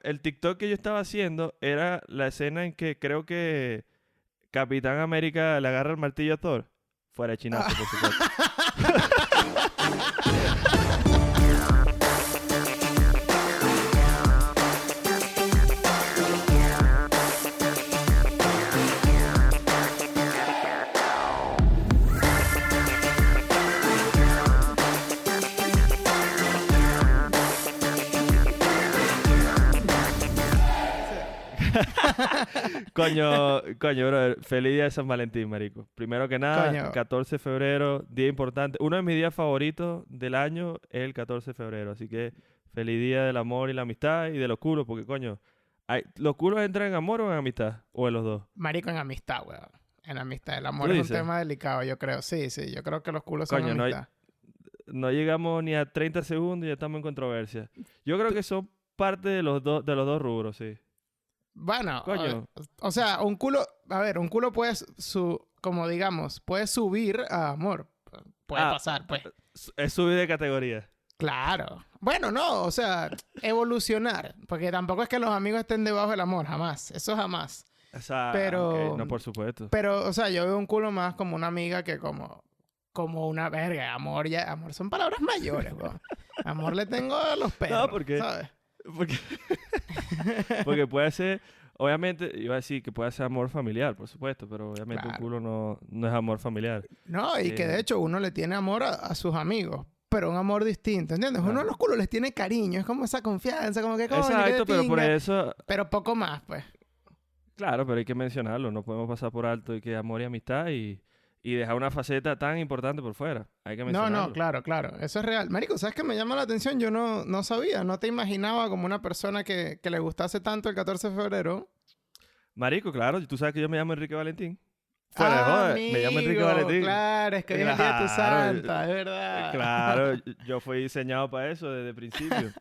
el TikTok que yo estaba haciendo era la escena en que creo que Capitán América le agarra el martillo a Thor. Fuera de chinazo, por supuesto. coño, coño, bro, feliz día de San Valentín, marico. Primero que nada, Coño. 14 de febrero, día importante. Uno de mis días favoritos del año es el 14 de febrero, así que feliz día del amor y la amistad y de los culos, porque coño, hay- ¿los culos entran en amor o en amistad? ¿O en los dos? Marico, en amistad, weón. En amistad. El amor ¿Tú es un tema delicado, yo creo. Sí, sí. Yo creo que los culos son Coño, no hay- amistad. No llegamos ni a 30 segundos y ya estamos en controversia. Yo creo que son parte de los, dos de los dos rubros, sí. Bueno, Coño. o, o sea, un culo... A ver, un culo puede su... Como digamos, puede subir a amor. Puede Ah, pasar, pues. Es subir de categoría. Claro. Bueno, no, o sea, evolucionar. Porque tampoco es que los amigos estén debajo del amor, jamás. Eso jamás. O sea, Pero- no, por supuesto. Pero, o sea, yo veo un culo más como una amiga que como, como una verga. Amor ya, amor son palabras mayores, weón. Amor le tengo a los perros. porque- ¿sabes? Porque, porque puede ser, obviamente, iba a decir que puede ser amor familiar, por supuesto, pero obviamente Claro. un culo no, no es amor familiar. No, y que Eh. de hecho uno le tiene amor a, a sus amigos. Pero un amor distinto, ¿entiendes? Uno Claro. a los culos les tiene cariño. Es como esa confianza, como que Exacto, pero por eso, Pero poco más, pues. claro, pero hay que mencionarlo, no podemos pasar por alto y que amor y amistad y, y dejar una faceta tan importante por fuera. Hay que No, mencionarlo. no, claro, claro. Eso es real. Marico, ¿sabes qué me llama la atención? Yo no, no sabía, no te imaginaba como una persona que, que le gustase tanto el 14 de febrero. Marico, claro, tú sabes que yo me llamo Enrique Valentín. Fuera de joda, me llamo Enrique Valentín. Claro, es que hoy es día de tu Claro, santa, es verdad. Claro, yo fui diseñado para eso desde el principio.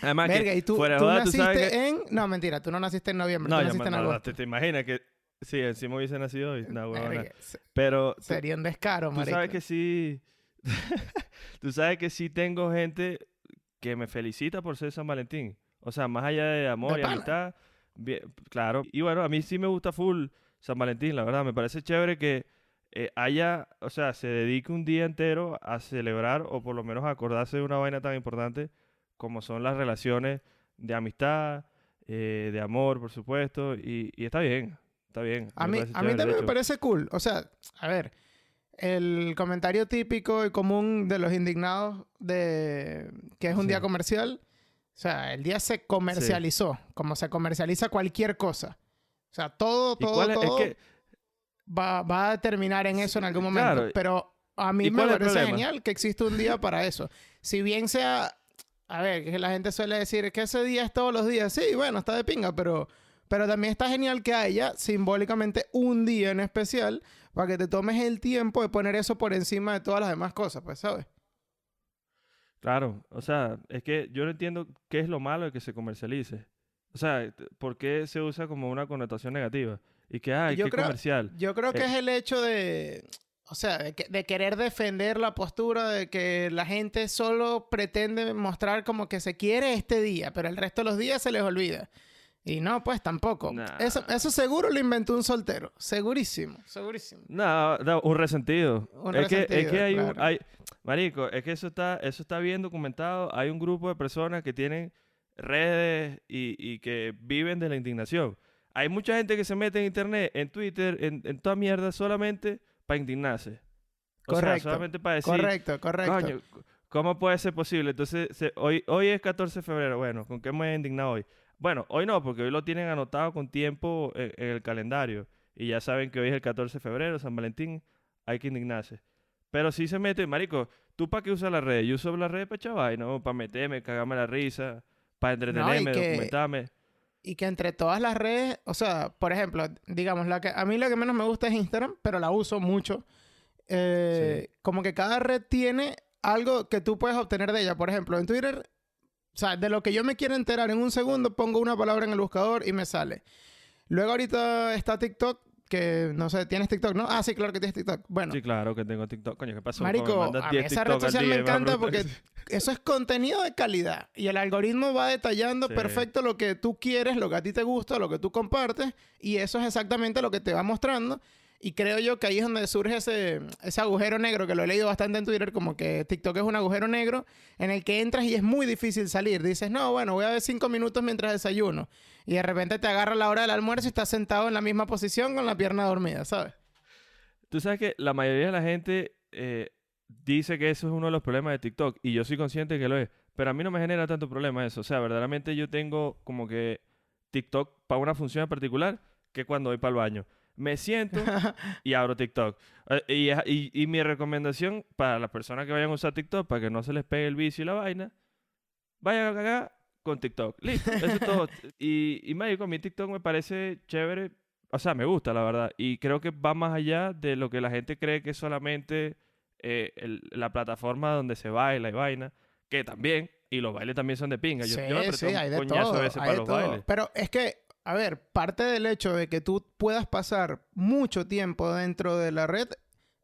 Además, que Verga, y tú, fuera tú joda, tú naciste sabes que... en... No, mentira, tú no naciste en noviembre, No, tú naciste me- en no, no, agosto. te, te imaginas que... Sí, encima hubiese nacido hoy. No, huevona. Pero tú- sería un descaro, tú marico. sabes que sí... tú sabes que sí tengo gente que me felicita por ser San Valentín. O sea, más allá de amor y amistad. bien- claro. Y bueno, a mí sí me gusta full San Valentín, la verdad. Me parece chévere que eh, haya... O sea, se dedique un día entero a celebrar o por lo menos a acordarse de una vaina tan importante como son las relaciones de amistad, eh, de amor, por supuesto. Y, y está bien. Está bien. A mí, a mí también me parece cool. O sea, a ver, el comentario típico y común de los indignados de que es un día Sí. comercial. O sea, el día se comercializó, como se comercializa cualquier cosa. O sea, todo, ¿Y todo, cuál es? Todo que- va, va a terminar en eso en algún momento. claro. Pero a mí ¿Y me parece genial que existe un día para eso. Si bien sea, a ver, que la gente suele decir que ese día es todos los días. Sí, bueno, está de pinga, pero, pero también está genial que haya simbólicamente un día en especial para que te tomes el tiempo de poner eso por encima de todas las demás cosas, pues, ¿sabes? Claro, o sea, es que yo no entiendo qué es lo malo de que se comercialice. O sea, ¿por qué se usa como una connotación negativa? Y que, Yo qué creo- comercial. Yo creo que Eh. es el hecho de, o sea, de, que- de querer defender la postura de que la gente solo pretende mostrar como que se quiere este día, pero el resto de los días se les olvida. Y no, pues tampoco. Nah. Eso, eso seguro lo inventó un soltero. Segurísimo, segurísimo. No, no, un resentido. Un es, que, es resentido, que hay un... Hay, marico, es que eso está, eso está bien documentado. Hay un grupo de personas que tienen redes y, y que viven de la indignación. Hay mucha gente que se mete en internet, en Twitter, en, en toda mierda solamente para indignarse. O sea, Correcto, solamente para decir... correcto, correcto. Coño, ¿cómo puede ser posible? Entonces, se- hoy, hoy es 14 de febrero. Bueno, ¿con qué me he indignado hoy? Bueno, hoy no, porque hoy lo tienen anotado con tiempo en, en el calendario. Y ya saben que hoy es el 14 de febrero, San Valentín, hay que indignarse. Pero si se mete, marico, ¿tú para qué usas las redes? Yo uso las redes para chaval, ¿no? Para meterme, cagarme la risa, para entretenerme, que- documentarme. Y que entre todas las redes, o sea, por ejemplo, digamos, la que, a mí la que menos me gusta es Instagram, pero la uso mucho. Eh, Como que cada red tiene algo que tú puedes obtener de ella. Por ejemplo, en Twitter, o sea, de lo que yo me quiero enterar en un segundo, pongo una palabra en el buscador y me sale. Luego ahorita está TikTok, que, no sé, tienes TikTok, ¿no? Ah, sí, claro que tienes TikTok. Bueno, Sí, claro que tengo TikTok. Coño, ¿qué pasó? Marico, a 10 mí esa red al social me encanta porque eso es contenido de calidad y el algoritmo va detallando Sí. perfecto lo que tú quieres, lo que a ti te gusta, lo que tú compartes y eso es exactamente lo que te va mostrando. Y creo yo que ahí es donde surge ese, ese agujero negro, que lo he leído bastante en Twitter, como que TikTok es un agujero negro en el que entras y es muy difícil salir. Dices, no, bueno, voy a ver cinco minutos mientras desayuno. Y de repente te agarra la hora del almuerzo y estás sentado en la misma posición con la pierna dormida, ¿sabes? Tú sabes que la mayoría de la gente eh, dice que eso es uno de los problemas de TikTok y yo soy consciente que lo es, pero a mí no me genera tanto problema eso. O sea, verdaderamente yo tengo como que TikTok para una función en particular que cuando voy para el baño. Me siento y abro TikTok. Eh, y, y- y mi recomendación para las personas que vayan a usar TikTok, para que no se les pegue el vicio y la vaina, vayan a cagar con TikTok. Listo, eso es todo. Y, y marico, a mí TikTok me parece chévere. O sea, me gusta, la verdad. Y creo que va más allá de lo que la gente cree que es solamente eh, el- la plataforma donde se baila y vaina. Que también. Y los bailes también son de pinga. Yo, Sí, yo me sí, hay de coñazo todo. a veces hay para de los todo. bailes. Pero es que, a ver, parte del hecho de que tú puedas pasar mucho tiempo dentro de la red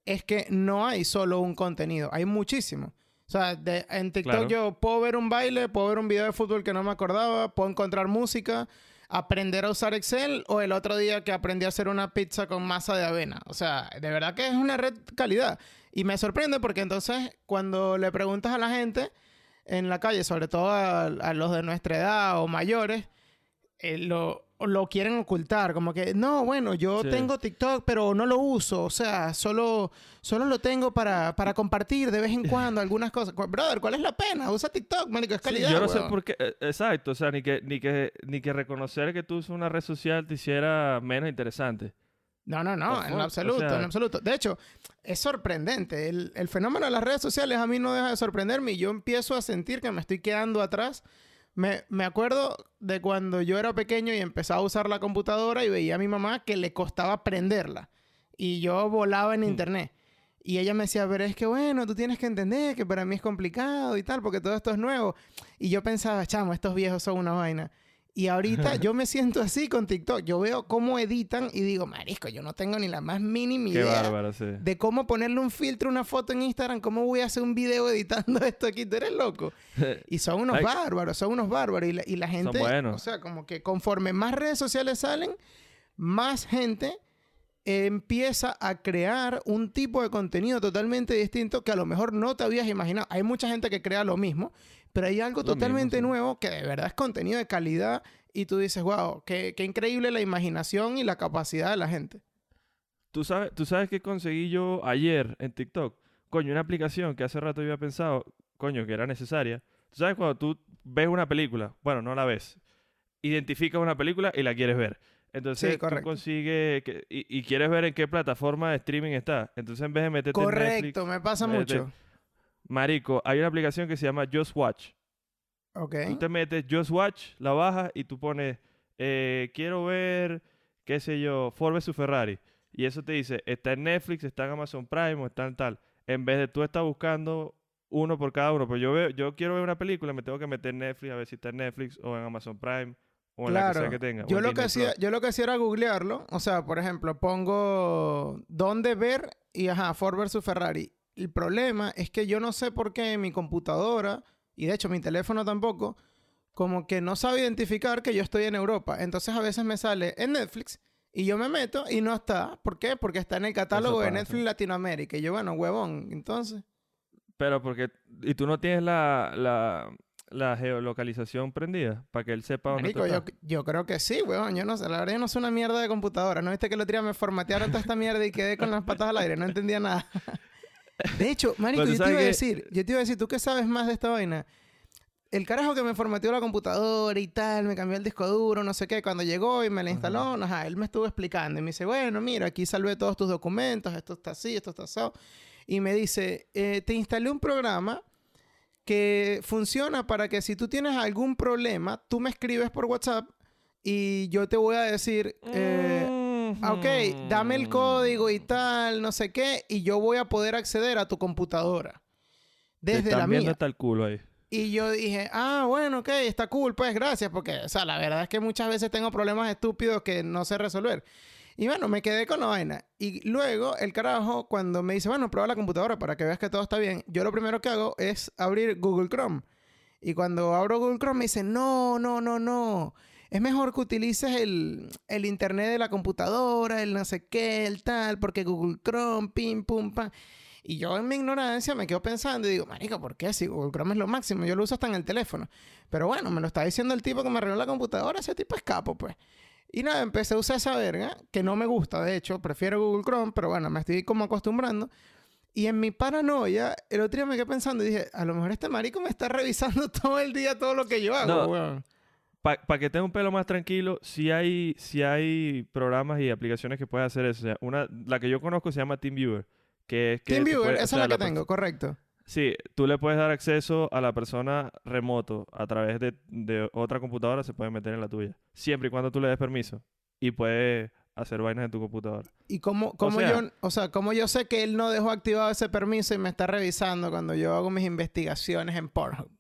es que no hay solo un contenido, hay muchísimo. O sea, de- en TikTok Claro. yo puedo ver un baile, puedo ver un video de fútbol que no me acordaba, puedo encontrar música, aprender a usar Excel o el otro día que aprendí a hacer una pizza con masa de avena. O sea, de verdad que es una red calidad. Y me sorprende porque entonces cuando le preguntas a la gente en la calle, sobre todo a, a los de nuestra edad o mayores, eh, lo, lo quieren ocultar. Como que, no, bueno, yo Sí. tengo TikTok, pero no lo uso. O sea, solo, solo lo tengo para, para compartir de vez en cuando algunas cosas. Brother, ¿cuál es la pena? Usa TikTok, marico, es Sí, calidad. yo no sé por qué, eh, exacto, o sea, ni que, ni que, ni que reconocer que tú usas una red social te hiciera menos interesante. No, no, no, en o absoluto, sea- en absoluto. De hecho, es sorprendente. El, el fenómeno de las redes sociales a mí no deja de sorprenderme y yo empiezo a sentir que me estoy quedando atrás. Me, me acuerdo de cuando yo era pequeño y empezaba a usar la computadora y veía a mi mamá que le costaba prenderla. Y yo volaba en Hmm. internet. Y ella me decía, pero es que bueno, tú tienes que entender que para mí es complicado y tal, porque todo esto es nuevo. Y yo pensaba, chamo, estos viejos son una vaina. Y ahorita yo me siento así con TikTok. Yo veo cómo editan y digo, marisco, yo no tengo ni la más mínima Qué idea bárbaro, sí. de cómo ponerle un filtro, a una foto en Instagram. ¿Cómo voy a hacer un video editando esto aquí? Tú eres loco. Y son unos bárbaros, son unos bárbaros. Y la, y la gente, o sea, como que conforme más redes sociales salen, más gente empieza a crear un tipo de contenido totalmente distinto que a lo mejor no te habías imaginado. Hay mucha gente que crea lo mismo, pero hay algo Lo mismo, totalmente sí. nuevo que de verdad es contenido de calidad y tú dices, wow, qué, qué increíble la imaginación y la capacidad de la gente. ¿Tú sabes, ¿Tú sabes qué conseguí yo ayer en TikTok? Coño, una aplicación que hace rato yo había pensado, coño, que era necesaria. ¿Tú sabes cuando tú ves una película? Bueno, no la ves. Identificas una película y la quieres ver. Entonces Sí, tú consigues que- y, y quieres ver en qué plataforma de streaming está. Entonces en vez de meterte en Correcto, Netflix, me pasa mucho. Marico, hay una aplicación que se llama Just Watch. Ok. Tú te metes Just Watch, la bajas y tú pones, eh, quiero ver, qué sé yo, Ford vs Ferrari. Y eso te dice, está en Netflix, está en Amazon Prime o está en tal. En vez de tú estar buscando uno por cada uno. Pero yo veo, yo quiero ver una película, me tengo que meter en Netflix a ver si está en Netflix o en Amazon Prime o en la que sea que tenga. Yo lo que, hacía, yo lo que hacía era googlearlo. O sea, por ejemplo, pongo dónde ver y ajá, Ford versus Ferrari. El problema es que yo no sé por qué mi computadora, y de hecho mi teléfono tampoco, como que no sabe identificar que yo estoy en Europa. Entonces a veces me sale en Netflix y yo me meto y no está. ¿Por qué? Porque está en el catálogo de. Netflix Latinoamérica. Y yo, bueno, huevón, entonces. Pero porque, y tú no tienes la, la, la geolocalización prendida para que él sepa dónde Marico, yo, yo creo que sí, weón. Yo no sé. La verdad, yo no soy una mierda de computadora. ¿No viste que el otro día me formatearon toda esta mierda y quedé con las patas al aire? No entendía nada. De hecho, marico, yo te iba a que- decir... Yo te iba a decir, ¿tú qué sabes más de esta vaina? El carajo que me formateó la computadora y tal, me cambió el disco duro, no sé qué. Cuando llegó y me la instaló, ajá, él me estuvo explicando. Y me dice, bueno, mira, aquí salvé todos tus documentos. Esto está así, esto está así. Y me dice, eh, te instalé un programa que funciona para que si tú tienes algún problema, tú me escribes por WhatsApp y yo te voy a decir, eh, ok, dame el código y tal, no sé qué, y yo voy a poder acceder a tu computadora Te desde están la mía. hasta el culo ahí. Y yo dije, ah, bueno, ok, está cool, pues gracias, porque, o sea, la verdad es que muchas veces tengo problemas estúpidos que no sé resolver. Y bueno, me quedé con la vaina. Y luego el carajo, cuando me dice, bueno, prueba la computadora para que veas que todo está bien, yo lo primero que hago es abrir Google Chrome. Y cuando abro Google Chrome me dice, no, no, no, no. Es mejor que utilices el, el internet de la computadora, el no sé qué, el tal, porque Google Chrome, pim, pum, pam. Y yo en mi ignorancia me quedo pensando y digo, marica, ¿por qué? Si Google Chrome es lo máximo, yo lo uso hasta en el teléfono. Pero bueno, me lo está diciendo el tipo que me arregló la computadora, ese tipo es capo, pues. Y nada, empecé a usar esa verga, que no me gusta, de hecho, prefiero Google Chrome, pero bueno, me estoy como acostumbrando. Y en mi paranoia, el otro día me quedé pensando y dije, a lo mejor este marico me está revisando todo el día todo lo que yo hago, No. weón. Para que tenga un pelo más tranquilo, sí hay, sí hay programas y aplicaciones que puedes hacer eso. O sea, una, la que yo conozco se llama TeamViewer. Que es que te TeamViewer, puede- o esa sea, es la que tengo, correcto. Sí, tú le puedes dar acceso a la persona remoto a través de, de otra computadora, se puede meter en la tuya. Siempre y cuando tú le des permiso. Y puede hacer vainas en tu computadora. ¿Y cómo, cómo sea- yo, o sea, cómo yo sé que él no dejó activado ese permiso y me está revisando cuando yo hago mis investigaciones en Pornhub?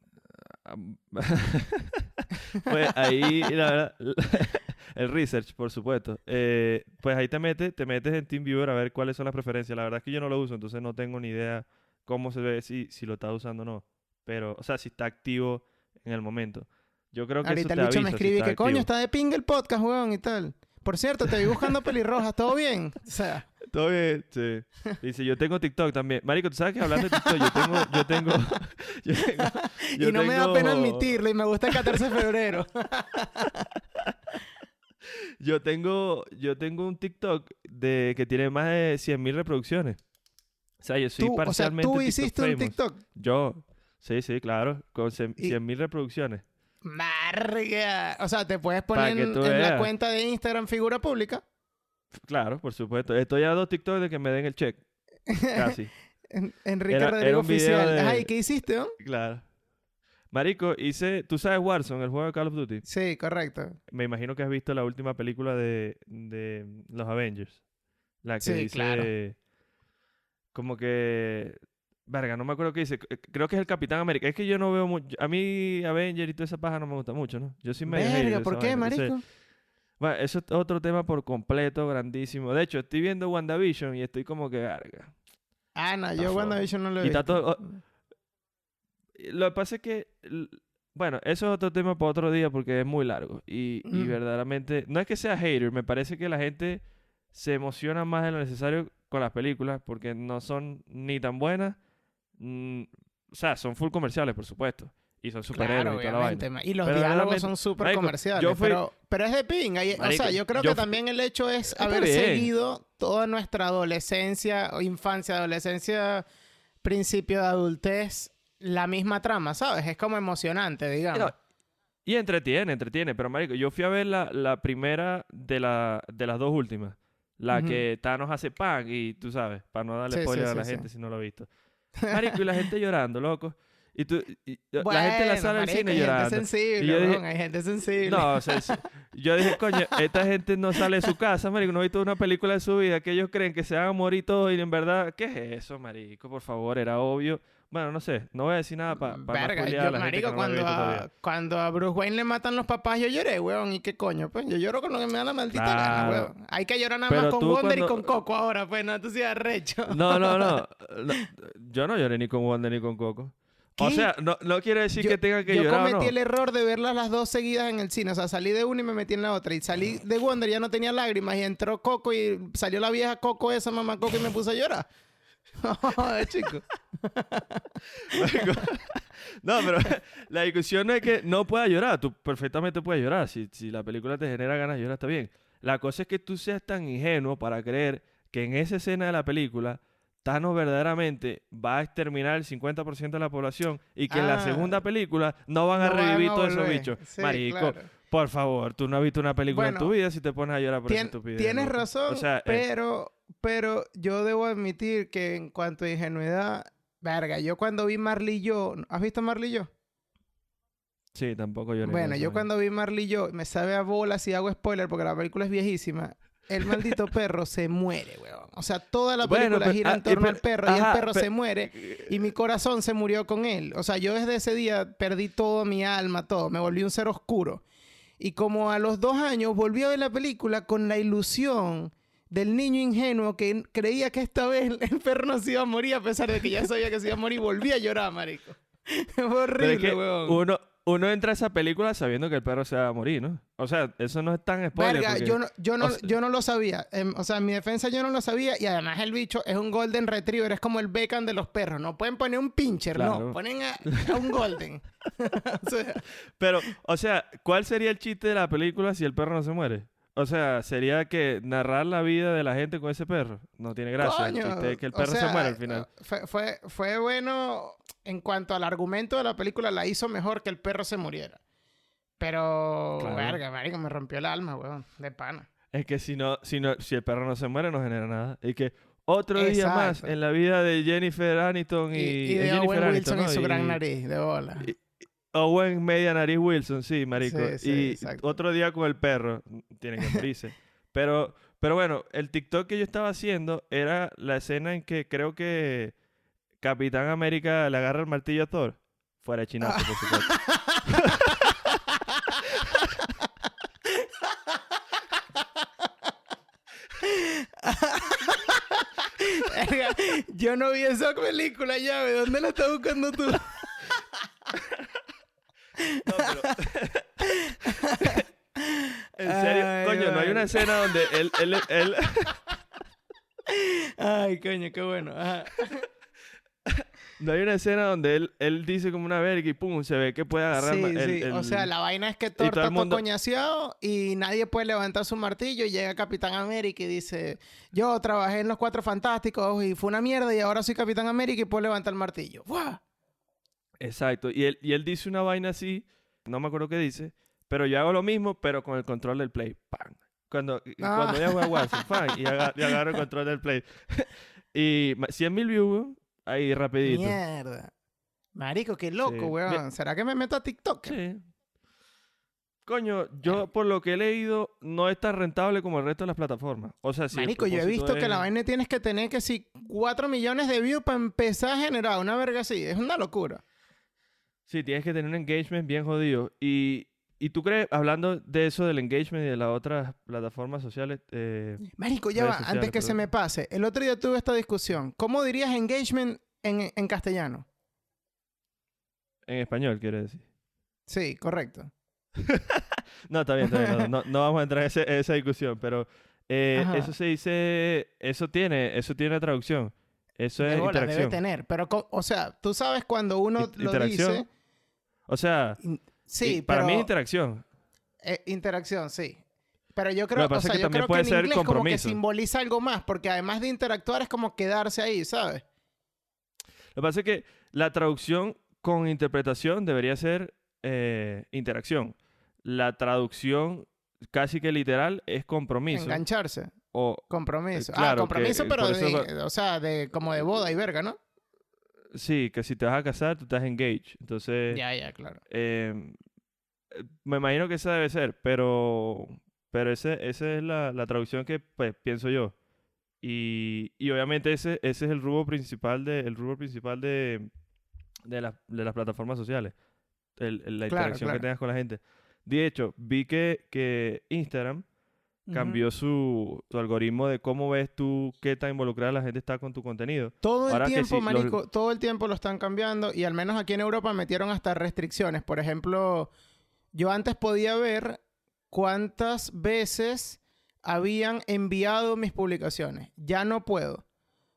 Pues ahí, la verdad, el research, por supuesto. Eh, pues ahí te metes, te metes en TeamViewer a ver cuáles son las preferencias. La verdad es que yo no lo uso, entonces no tengo ni idea cómo se ve si, si lo está usando o no. Pero, o sea, si está activo en el momento. Yo creo que Ahorita eso el bicho me avisa si que coño está de pinga el podcast, weón, y tal. Por cierto, te vi buscando pelirrojas, ¿todo bien? O sea, Todo bien, sí. Dice, yo tengo TikTok también. Marico, tú sabes que hablando de TikTok, yo tengo, yo tengo, yo tengo- yo y no me da pena admitirlo y me gusta el 14 de febrero. Yo tengo, yo tengo un TikTok de que tiene más de 100.000 reproducciones. O sea, yo soy tú, o sea, parcialmente tú TikTok hiciste un famous. TikTok. Yo, sí, sí, claro, con cien- Y- 100.000 reproducciones. Marga. O sea, te puedes poner en, la cuenta de Instagram figura pública. Claro, por supuesto. Estoy a dos TikTok de que me den el check. Casi, En- Enrique Era- Rodrigo era Oficial. de- Ay, ¿qué hiciste, no? claro. Marico, hice, tú sabes Warzone, el juego de Call of Duty. Sí, correcto. Me imagino que has visto la última película de, de los Avengers. La que Sí, dice. claro. Como que. Verga, no me acuerdo qué dice. C- Creo que es el Capitán América. Es que yo no veo mucho. A mí, Avengers y toda esa paja no me gusta mucho, ¿no? Yo hater de Verga, ¿por qué, vaina, entonces- marico? Bueno, eso es otro tema por completo, grandísimo. De hecho, estoy viendo WandaVision y estoy como que. Verga. Ah, no, yo. WandaVision no lo he visto. todo- Lo que pasa es que. Bueno, eso es otro tema para otro día porque es muy largo. Y, y verdaderamente. No es que sea hater, me parece que la gente se emociona más de lo necesario con las películas porque no son ni tan buenas. mm, o sea, son full comerciales, por supuesto. Y son superhéroes Claro, y toda la obviamente. vaina. ma- Y los Pero diálogos son súper comerciales. fui- pero, pero es de pinga. y- o sea, yo creo yo que fui- también el hecho es Está haber bien. seguido toda nuestra adolescencia, infancia, adolescencia, principio de adultez, la misma trama, ¿sabes? Es como emocionante, digamos. Y entretiene, entretiene. Pero, marico, yo fui a ver la, la primera de, la, de las dos últimas. La que Thanos hace pan y tú sabes, para no darle Sí, sí, spoiler a la sí. gente si no lo ha visto. Marico, y la gente llorando, loco. Y tú, y- la gente en la sala del cine hay llorando. gente sensible, Y yo dije- hay gente sensible. No, o sea, yo dije, coño, esta gente no sale de su casa, marico, no ha visto una película de su vida que ellos creen que se van a morir todos y en verdad, ¿qué es eso, marico? Por favor, era obvio. Bueno, no sé, no voy a decir nada para Verga, yo, marico, cuando, a, cuando a Bruce Wayne le matan los papás, yo lloré, weón. ¿Y qué coño? Pues yo lloro con lo que me da la maldita gana, Claro. weón. Hay que llorar nada Pero más con Wonder y con Coco ahora, pues, no, tú sí arrecho. No, no, no, no. Yo no lloré ni con Wanda ni con Coco. O sea, no, no quiere decir yo, que tenga que yo llorar o cometí no. el error de verlas las dos seguidas en el cine. O sea, salí de una y me metí en la otra. Y salí de Wonder, ya no tenía lágrimas. Y entró Coco y salió la vieja Coco, esa mamá Coco, y me puse a llorar. Joder, chico. No, pero la discusión no es que no puedas llorar. Tú perfectamente puedes llorar. Si, si la película te genera ganas de llorar, está bien. La cosa es que tú seas tan ingenuo para creer que en esa escena de la película Thanos verdaderamente va a exterminar el 50% de la población y que en la Ah. segunda película no van a No revivir todos esos bichos. Sí, Marico, claro. por favor, tú no has visto una película en tu vida si te pones a llorar por esa estupidez. tienes razón, O sea, pero, pero yo debo admitir que en cuanto a ingenuidad, verga, yo cuando vi Marley y yo, ¿has visto Marley y yo? sí, tampoco lloré. Bueno, yo cuando vi Marley y yo, me sabe a bolas y hago spoiler porque la película es viejísima. El maldito perro se muere, weón. O sea, toda la Bueno, película pero- gira ah, en torno pero- al perro y el perro pe- se muere y mi corazón se murió con él. O sea, yo desde ese día perdí todo mi alma, todo. Me volví un ser oscuro. Y como a los dos años volví a ver la película con la ilusión del niño ingenuo que creía que esta vez el perro no se iba a morir a pesar de que ya sabía que se iba a morir y volvía a llorar, marico. Fue es horrible, que weón. uno, uno entra a esa película sabiendo que el perro se va a morir, ¿no? O sea, eso no es tan spoiler. Verga, porque- yo no, yo, no, o sea- yo no lo sabía. Em, o sea, en mi defensa yo no lo sabía. Y además el bicho es un Golden Retriever. Es como el Beckham de los perros. No pueden poner un pincher, Claro. no. Ponen a, a un Golden. o sea, Pero, o sea, ¿cuál sería el chiste de la película si el perro no se muere? O sea, sería que narrar la vida de la gente con ese perro. No tiene gracia. el coño, chiste es que el o perro se muere al final. Fue, fue, fue bueno en cuanto al argumento de la película. La hizo mejor que el perro se muriera. Pero, Claro. verga, marico, me rompió el alma, weón. De pana. Es que si no, si no, si el perro no se muere, no genera nada. Y que otro día más en la vida de Jennifer Aniston y, Y, de Jennifer Owen Aniston, Wilson y su gran nariz, de bola. y- Owen media nariz Wilson, sí, marico. Sí, sí, y exacto. otro día con el perro, tiene que morirse. pero, pero bueno, el TikTok que yo estaba haciendo era la escena en que creo que Capitán América le agarra el martillo a Thor. Fuera chinazo, por supuesto. Yo no vi esa película, llave. ¿Dónde la estás buscando tú? Pero- en serio, Ay, coño, no hay una escena donde él, él, él- Ay, coño, qué bueno. Ajá. no hay una escena donde él, él dice como una verga y pum, se ve que puede agarrar Sí, el- sí. O sea, la vaina es que Thor está todo mundo- coñaseado y nadie puede levantar su martillo y llega Capitán América y dice, yo trabajé en los Cuatro Fantásticos y fue una mierda y ahora soy Capitán América y puedo levantar el martillo. ¡Buah! Exacto. Y él, y él dice una vaina así, no me acuerdo qué dice, pero yo hago lo mismo, pero con el control del play. ¡Pam! Cuando, Ah. cuando ella juega Warzone, ¡pam! Y, aga- y agarro el control del play. y ma- 100 mil views, ahí rapidito. Mierda. Marico, qué loco, Sí. weón. ¿Será que me meto a TikTok? Sí. Coño, yo por lo que he leído, no es tan rentable como el resto de las plataformas. O sea, si Marico, yo he visto que la vaina tienes que tener que si 4 millones de views para empezar a generar una verga así. Es una locura. Sí, tienes que tener un engagement bien jodido. Y, y tú crees, hablando de eso del engagement y de las otras plataformas sociales, eh, Marico, ya va, antes que se me pase. El otro día tuve esta discusión. ¿Cómo dirías engagement en, en castellano? en español, quiere decir. Sí, correcto. No, está bien, está bien. No, no- no vamos a entrar en, ese- en esa discusión, pero eh, eso se dice, eso tiene, eso tiene traducción. Eso es bola, debe interacción. tener. Pero, o sea, tú sabes cuando uno lo dice... O sea, in- Sí, para pero... mí es interacción. eh, interacción, sí. Pero yo creo, que o sea, que yo también creo puede que en ser inglés como que compromiso. simboliza algo más, porque además de interactuar es como quedarse ahí, ¿sabes? Lo que pasa es que la traducción con interpretación debería ser eh, interacción. La traducción casi que literal es compromiso. Engancharse. O, Compromiso. Eh, claro, ah, que, compromiso, eh, pero eso o sea, de como de boda y verga, ¿no? Sí, que si te vas a casar, tú estás engaged. Entonces, Ya, ya, claro. eh, eh, me imagino que esa debe ser, pero, pero ese, esa es la, la traducción que pues, pienso yo. Y, y obviamente ese, ese es el rubro principal de, el rubro principal de, de, las- de las plataformas sociales. El- el- la Claro, interacción claro. que tengas con la gente. De hecho, vi que, que Instagram cambió su, su algoritmo de cómo ves tú qué tan involucrada la gente está con tu contenido. Todo el Ahora tiempo, sí, los- marico, todo el tiempo lo están cambiando y al menos aquí en Europa metieron hasta restricciones. Por ejemplo, yo antes podía ver cuántas veces habían enviado mis publicaciones. Ya no puedo.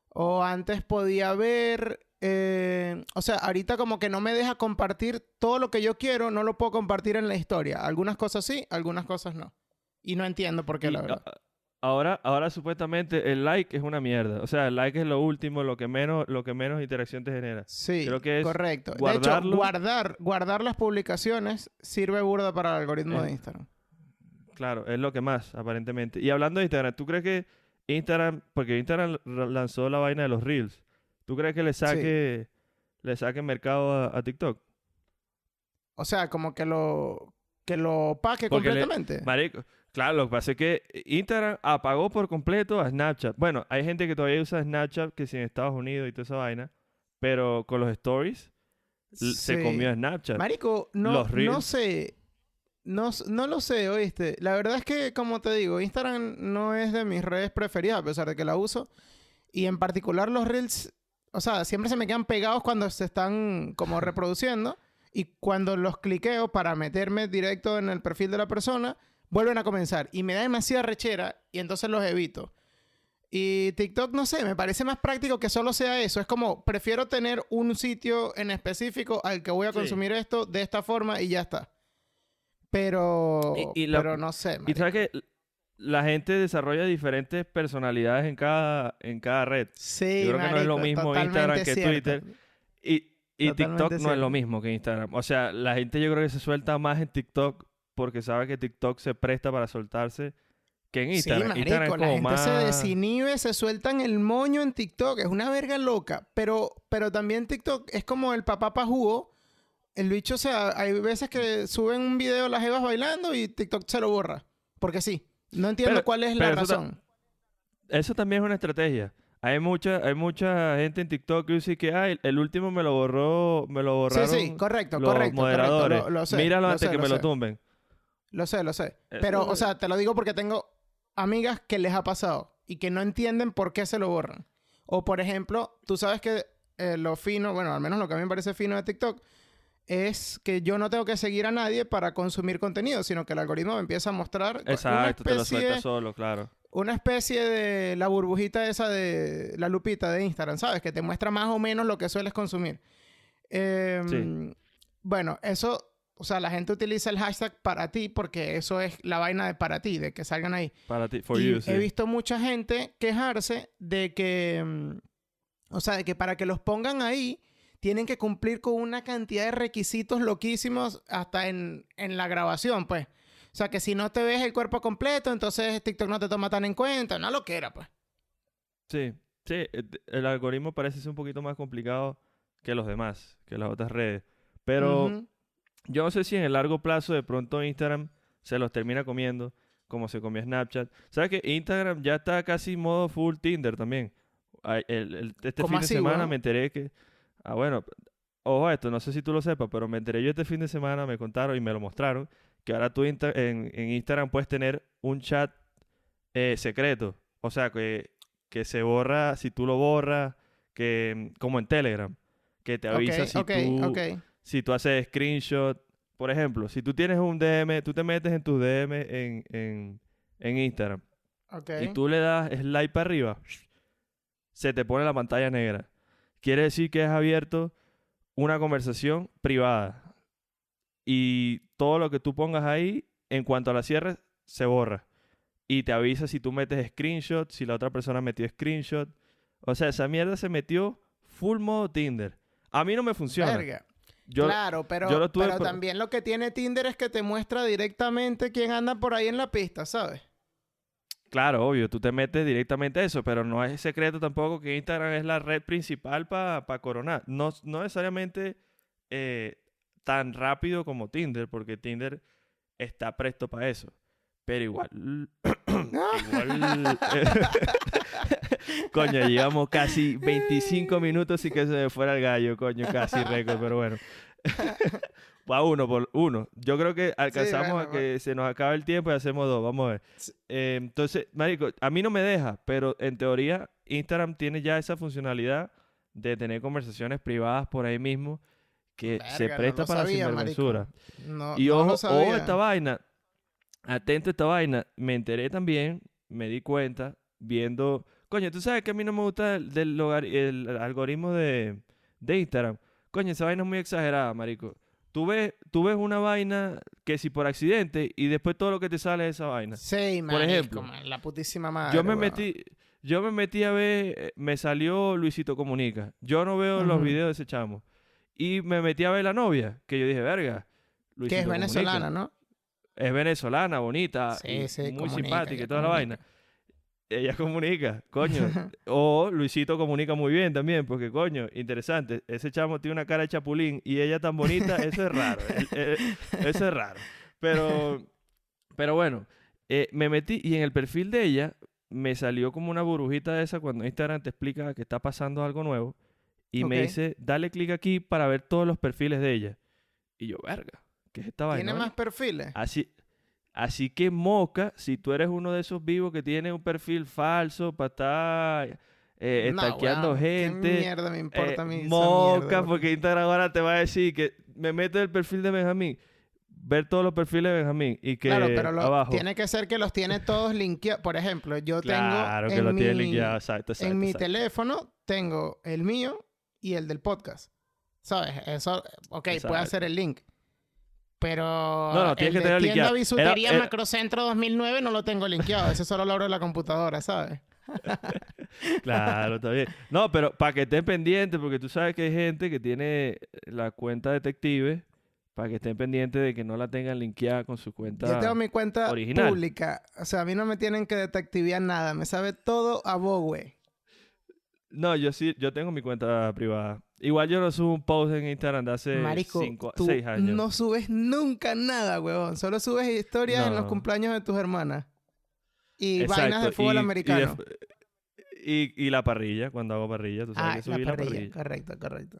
O antes podía ver... eh, o sea, ahorita como que no me deja compartir todo lo que yo quiero, no lo puedo compartir en la historia. Algunas cosas sí, algunas cosas no. Y no entiendo por qué, Y la verdad. Ahora, ahora supuestamente el like es una mierda. O sea, el like es lo último, lo que menos, lo que menos interacción te genera. Sí, Creo que es correcto. De hecho, guardar, guardar las publicaciones sirve burda para el algoritmo Eh. de Instagram. Claro, es lo que más, aparentemente. Y hablando de Instagram, ¿tú crees que Instagram, porque Instagram lanzó la vaina de los Reels, ¿tú crees que le saque, le saque mercado a, a TikTok? O sea, como que lo que lo opaque Porque le- completamente. Marico, claro, lo que pasa es que Instagram apagó por completo a Snapchat. Bueno, hay gente que todavía usa Snapchat, que si en Estados Unidos y toda esa vaina, pero con los stories l- se Sí. comió a Snapchat. Marico, no, no sé. No, no lo sé, oíste. La verdad es que, como te digo, Instagram no es de mis redes preferidas, a pesar de que la uso. Y en particular los Reels, o sea, siempre se me quedan pegados cuando se están como reproduciendo. Y cuando los cliqueo para meterme directo en el perfil de la persona, vuelven a comenzar. Y me da demasiada rechera y entonces los evito. Y TikTok, no sé, me parece más práctico que solo sea eso. Es como, prefiero tener un sitio en específico al que voy a Sí. consumir esto de esta forma y ya está. Pero, Y- y la- pero no sé. Y sabes que la gente desarrolla diferentes personalidades en cada, en cada red. Sí, Yo creo que no es lo mismo Instagram que cierto. Twitter. Y, y TikTok no es lo mismo que Instagram. O sea, la gente yo creo que se suelta más en TikTok porque sabe que TikTok se presta para soltarse que en Instagram. Sí, Instagram marico, la como gente se más... desinhibe, se sueltan el moño en TikTok. Es una verga loca. Pero, pero también TikTok es como el papá pa' jugo. El bicho, o sea, hay veces que suben un video las evas bailando y TikTok se lo borra. Porque sí. No entiendo Pero- cuál es la pero eso ta- razón. Eso también es una estrategia. Hay mucha, hay mucha gente en TikTok que dice que Ay, el último me lo borró, me lo Sí, borraron sí, correcto, los correcto. moderadores. correcto. Lo, lo sé, Míralo lo antes sé, que me lo tumben. Lo sé, lo sé. Eso Pero, o es- sea, te lo digo porque tengo amigas que les ha pasado y que no entienden por qué se lo borran. O, por ejemplo, tú sabes que eh, lo fino, bueno, al menos lo que a mí me parece fino de TikTok, es que yo no tengo que seguir a nadie para consumir contenido, sino que el algoritmo me empieza a mostrar una Exacto, te lo especie, solo, claro. una especie de la burbujita esa de la lupita de Instagram, ¿sabes? Que te muestra más o menos lo que sueles consumir. Em, Sí. Bueno, eso, o sea, la gente utiliza el hashtag para ti porque eso es la vaina de para ti, de que salgan ahí. Para ti, for y you, sí. he visto mucha gente quejarse de que, mm, o sea, de que para que los pongan ahí tienen que cumplir con una cantidad de requisitos loquísimos hasta en, en la grabación, pues. O sea, que si no te ves el cuerpo completo, entonces TikTok no te toma tan en cuenta. No lo que era, pues. Sí, sí, eh, el algoritmo parece ser un poquito más complicado que los demás, que las otras redes. Pero. Yo no sé si en el largo plazo de pronto Instagram se los termina comiendo, como se comía Snapchat. ¿Sabes que Instagram ya está casi modo full Tinder también? El- el- este ¿Cómo fin de semana me enteré que... Ah, bueno, ojo a esto, no sé si tú lo sepas, pero me enteré yo este fin de semana, me contaron y me lo mostraron, que ahora tú en, en Instagram puedes tener un chat eh, secreto. O sea, que, que se borra si tú lo borras, que como en Telegram, que te avisa Ok, si tú. Si tú haces screenshot, por ejemplo, si tú tienes un DM, tú te metes en tus DM en, en, en Instagram ok. y tú le das slide para arriba, se te pone la pantalla negra. Quiere decir que has abierto una conversación privada y todo lo que tú pongas ahí, en cuanto a la cierre, se borra. Y te avisa si tú metes screenshot, si la otra persona metió screenshot. O sea, esa mierda se metió full modo Tinder. A mí no me funciona. Verga. Yo, claro, pero, yo lo tuve pero por- también lo que tiene Tinder es que te muestra directamente quién anda por ahí en la pista, ¿sabes? Claro, obvio, tú te metes directamente a eso, pero no es secreto tampoco que Instagram es la red principal para coronar. No, no necesariamente eh, tan rápido como Tinder, porque Tinder está presto para eso. Pero igual. Igual. eh, coño, llevamos casi 25 minutos y que se me fuera el gallo, coño, casi récord, pero bueno. Va uno por uno. Yo creo que alcanzamos bueno, a que se nos acabe el tiempo y hacemos dos. Vamos a ver. Eh, entonces, marico, a mí no me deja, pero en teoría Instagram tiene ya esa funcionalidad de tener conversaciones privadas por ahí mismo que se Verga, presta para sabía, sinvergüenzura. No, Y no ojo, ojo esta vaina, atento a esta vaina, me enteré también, me di cuenta, viendo, coño, tú sabes que a mí no me gusta el, del logar- el algoritmo de, de Instagram. Coño, esa vaina es muy exagerada, marico. Tú ves, tú ves una vaina que si por accidente y después todo lo que te sale es esa vaina. Sí, Por marico, ejemplo, man, la putísima madre. Yo me metí, yo me metí a ver, eh, me salió Luisito Comunica. Yo no veo los videos de ese chamo. Y me metí a ver la novia, que yo dije, verga. Que es Comunica. venezolana, ¿no? Es venezolana, bonita, Sí, y sí, muy comunica, simpática y toda la comunica. vaina. Ella comunica, coño. o Luisito comunica muy bien también, porque coño, interesante. Ese chamo tiene una cara de chapulín y ella tan bonita, eso es raro. eso es raro. Pero, pero bueno, eh, me metí y en el perfil de ella me salió como una burbujita de esa cuando Instagram te explica que está pasando algo nuevo. Y me dice, dale clic aquí para ver todos los perfiles de ella. Y yo, verga, ¿Qué es esta vaina? Tiene más perfiles. Así, así que moca, si tú eres uno de esos vivos que tiene un perfil falso para estar eh, No, gente. ¿Qué mierda me importa eh, a mí? moca, mierda, porque Instagram ahora te va a decir que me meto en el perfil de Benjamín, ver todos los perfiles de Benjamín y que Claro, pero lo- abajo. tiene que ser que los tiene todos linkeados. Por ejemplo, yo claro tengo que en lo mi, tiene linkeado, exacto, exacto. en mi exacto. teléfono tengo el mío y el del podcast. ¿Sabes? Eso, ok, puede hacer el link. Pero No, no, tienes el que tener tienda linkeado. bisutería Era- era- Macrocentro 2009 no lo tengo linkeado. Ese solo lo abro en la computadora, ¿sabes? Claro, está bien. No, pero para que estén pendientes, porque tú sabes que hay gente que tiene la cuenta detective, para que estén pendientes de que no la tengan linkeada con su cuenta. Yo tengo mi cuenta original. pública. O sea, a mí no me tienen que detectivear nada. Me sabe todo a güey. No, yo sí, yo tengo mi cuenta privada. Igual yo no subo un post en Instagram de hace Marico, cinco, tú seis años. no subes nunca nada, huevón. Solo subes historias en los No. cumpleaños de tus hermanas. Y Exacto, vainas de fútbol y- americano. Y, y la parrilla, cuando hago parrilla, tú sabes ah, que la subí parrilla. la parrilla. Correcto, correcto.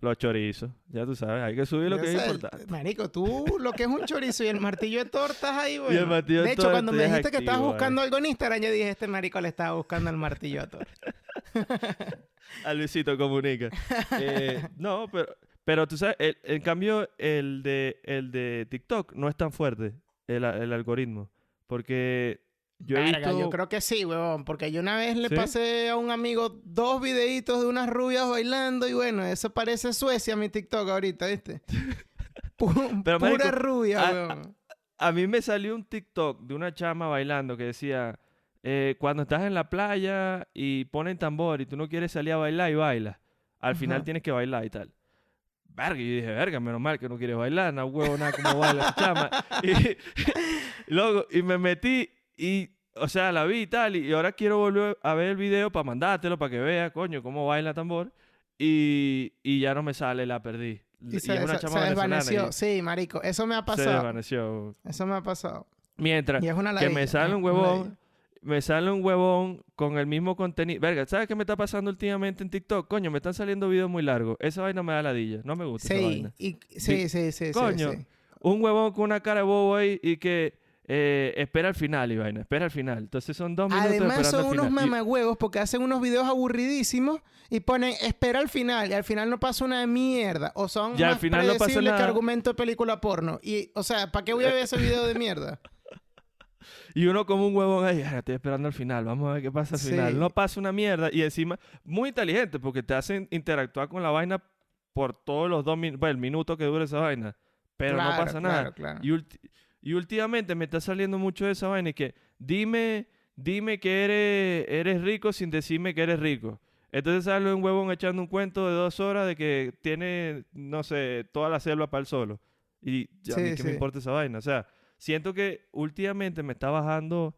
Los chorizos, ya tú sabes, hay que subir lo Yo que es sé, importante. Marico, tú lo que es un chorizo y el martillo de tortas ahí, güey. martillo de de hecho, cuando me es dijiste que estabas buscando algo en Instagram, yo dije, este marico le estaba buscando el martillo de tortas. A Luisito comunica. Eh, no, pero, pero tú sabes, el- en cambio, el de, el de TikTok no es tan fuerte, el, el algoritmo. Porque yo he Verga, visto... yo creo que sí, huevón. Porque yo una vez le ¿Sí? pasé a un amigo dos videitos de unas rubias bailando y bueno, eso parece Suecia mi TikTok ahorita, ¿viste? Pu- Pero, pura marico, rubia, huevón. A mí me salió un TikTok de una chama bailando que decía, eh, cuando estás en la playa y ponen tambor y tú no quieres salir a bailar y bailas, al final tienes que bailar y tal. Verga, y yo dije, verga, menos mal que no quieres bailar, no huevo nada como baila chama. Y, luego, y me metí y, o sea, la vi y tal, y, ahora quiero volver a ver el video para mandártelo, para que vea, coño, cómo baila tambor. Y, y ya no me sale, la perdí. Y Y se, es una chama se desvaneció. y Sí, marico. Eso me ha se pasado. desvaneció. Eso me ha pasado. Mientras Y es una que me ladilla, sale es un huevón, ladilla. Me sale un huevón con el mismo contenido. Verga, ¿sabes qué me está pasando últimamente en TikTok? Coño, me están saliendo videos muy largos. Esa vaina me da ladilla. No me gusta esa Sí, vaina. y, sí, sí, sí, Coño, sí. Un huevón con una cara de bobo ahí y que eh, espera al final y vaina. Espera al final. Entonces son dos minutos Además son unos mamagüevos porque hacen unos videos aburridísimos y ponen espera al final y al final no pasa una mierda. O son Ya, al más final no pasa predecibles que argumento de película porno. Y, o sea, ¿para qué voy a ver ese video de mierda? Y uno como un huevón ahí, "Ah, estoy esperando al final, vamos a ver qué pasa al Sí. final. No pasa una mierda y encima, muy inteligente porque te hacen interactuar con la vaina por todos los dos minutos, bueno, el minuto que dura esa vaina. Pero no pasa claro, nada. claro. Y, y últimamente me está saliendo mucho de esa vaina y que dime, dime que eres, eres rico sin decirme que eres rico. Entonces sale un huevón echando un cuento de dos horas de que tiene, no sé, toda la selva para el solo. Y ya, a mí Sí, qué sí. me importa esa vaina. O sea, siento que últimamente me está bajando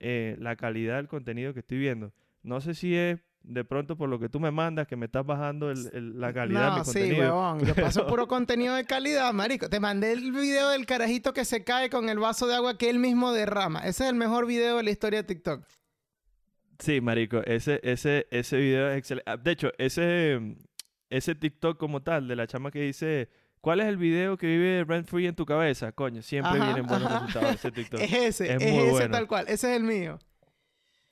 eh, la calidad del contenido que estoy viendo. No sé si es de pronto por lo que tú me mandas que me estás bajando el- el- la calidad de No, mi sí, contenido. huevón. Yo paso puro contenido de calidad, marico. Te mandé el video del carajito que se cae con el vaso de agua que él mismo derrama. Ese es el mejor video de la historia de TikTok. Sí, marico, ese, ese, ese video es excelente. Ah, De hecho, ese, ese TikTok como tal de la chama que dice, ¿cuál es el video que vive rent free en tu cabeza? Coño, siempre Ajá, vienen buenos ajá. resultados ese TikTok. Es ese, Es es, muy ese bueno. tal cual. Ese es el mío.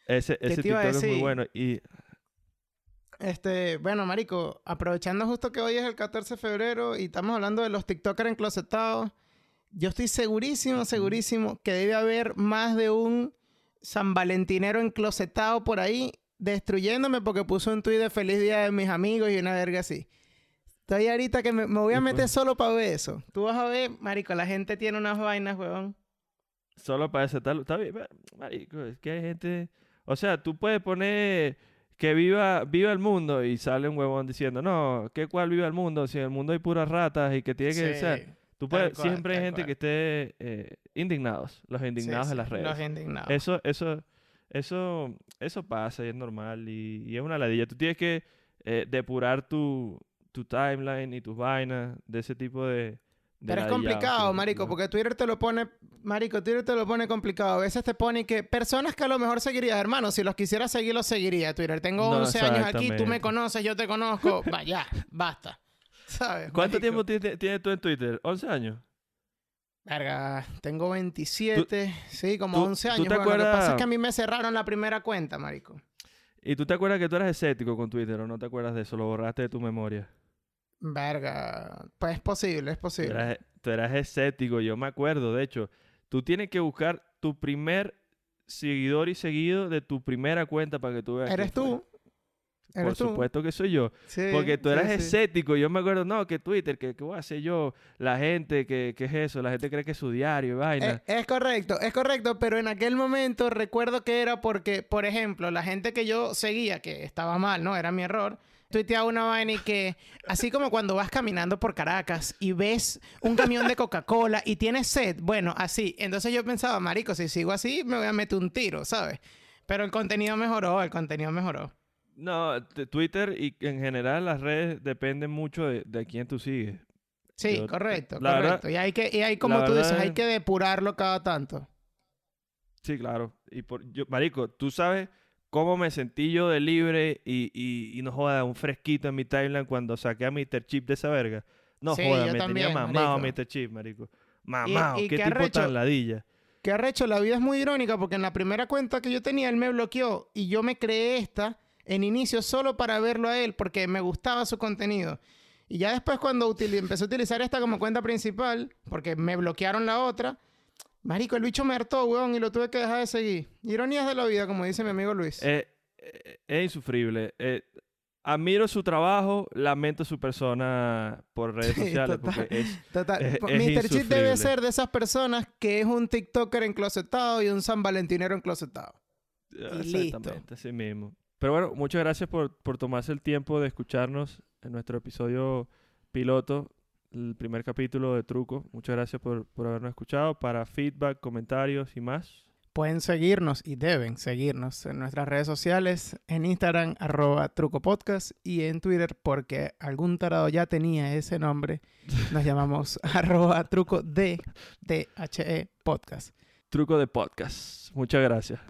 Ese, ese TikTok es muy bueno. Y Este, bueno, marico, aprovechando justo que hoy es el 14 de febrero y estamos hablando de los TikTokers enclosetados, yo estoy segurísimo, segurísimo que debe haber más de un San Valentinero enclosetado por ahí destruyéndome porque puso un tuit de feliz día de mis amigos y una verga así. Estoy ahorita que me, me voy a meter solo para ver eso. Tú vas a ver, marico, la gente tiene unas vainas, huevón. solo para ese tal... Está bien, marico, es que hay gente... O sea, tú puedes poner que viva, viva el mundo y sale un huevón diciendo, no, ¿qué cuál viva el mundo? Si en el mundo hay puras ratas y que tiene que Sí, ser... Tú puedes, cual, siempre hay gente cual. que esté eh, indignados, los sí, indignados de las redes. Los indignados. Eso, eso, eso, eso pasa y es normal y, y es una ladilla. Tú tienes que eh, depurar tu, tu timeline y tus vainas de ese tipo de. de Pero es complicado, marico, no. porque Twitter te lo pone, marico, Twitter te lo pone complicado. A veces te pone que personas que a lo mejor seguirías, hermano, si los quisiera seguir, los seguiría Twitter. Tengo No, 11 años aquí, tú me conoces, yo te conozco. Vaya, basta. ¿Sabes? ¿Cuánto marico? tiempo tiene- tienes tú en Twitter? ¿11 años? Verga, tengo 27, sí, como tú- 11 tú años. te Bueno, Lo que pasa acuerdas- es que a mí me cerraron la primera cuenta, marico. ¿Y tú te acuerdas que tú eras escéptico con Twitter o no te acuerdas de eso? Lo borraste de tu memoria. Verga, pues es posible, es Tú posible. eras, tú eras escéptico, yo me acuerdo. De hecho, tú tienes que buscar tu primer seguidor y seguido de tu primera cuenta para que tú veas. Eres tú. Por Eres tú. supuesto que soy yo. Sí, Porque tú eras sí. escéptico. Yo me acuerdo, no, que Twitter, que, que voy a hacer yo. La gente, que, que es eso. La gente cree que es su diario y vaina. Es, es correcto, es correcto, pero en aquel momento recuerdo que era porque, por ejemplo, la gente que yo seguía, que estaba mal, ¿no? Era mi error. Tuiteaba una vaina y que, así como cuando vas caminando por Caracas y ves un camión de Coca-Cola y tienes sed, bueno, así. Entonces yo pensaba, marico, si sigo así, me voy a meter un tiro, ¿sabes? Pero el contenido mejoró, el contenido mejoró. No, Twitter y en general las redes dependen mucho de, de quién tú sigues. Sí, Yo- correcto, verdad- correcto. y hay que, y hay como tú dices, hay que depurarlo cada tanto. Sí, claro. Y por, yo, marico, tú sabes cómo me sentí yo de libre y, y, y no joda, un fresquito en mi timeline cuando saqué a Mr. Chip de esa verga. No Sí, joda, me también, tenía mamado marico. Mr. Chip, marico. Mamado, qué qué tipo arrecho- tan ladilla. Que arrecho, la vida es muy irónica porque en la primera cuenta que yo tenía él me bloqueó y yo me creé esta en inicio solo para verlo a él porque me gustaba su contenido. Y ya después cuando empecé a utilizar esta como cuenta principal, porque me bloquearon la otra, marico, el bicho me hartó, weón, y lo tuve que dejar de seguir. Ironías de la vida, como dice mi amigo Luis. Eh, eh, es insufrible. Eh, admiro su trabajo, lamento su persona por redes Sí, sociales total. porque es... Total. es- Mr. Chip debe ser de esas personas que es un TikToker enclosetado y un San Valentinero enclosetado. Y listo. Exactamente, así mismo. Pero bueno, muchas gracias por, por tomarse el tiempo de escucharnos en nuestro episodio piloto, el primer capítulo de Truco. Muchas gracias por, por habernos escuchado. Para feedback, comentarios y más, Pueden seguirnos y deben seguirnos en nuestras redes sociales, en Instagram, arroba trucopodcast, y en Twitter, porque algún tarado ya tenía ese nombre, nos llamamos arroba truco de, T-H-E podcast. Truco de podcast. Muchas gracias.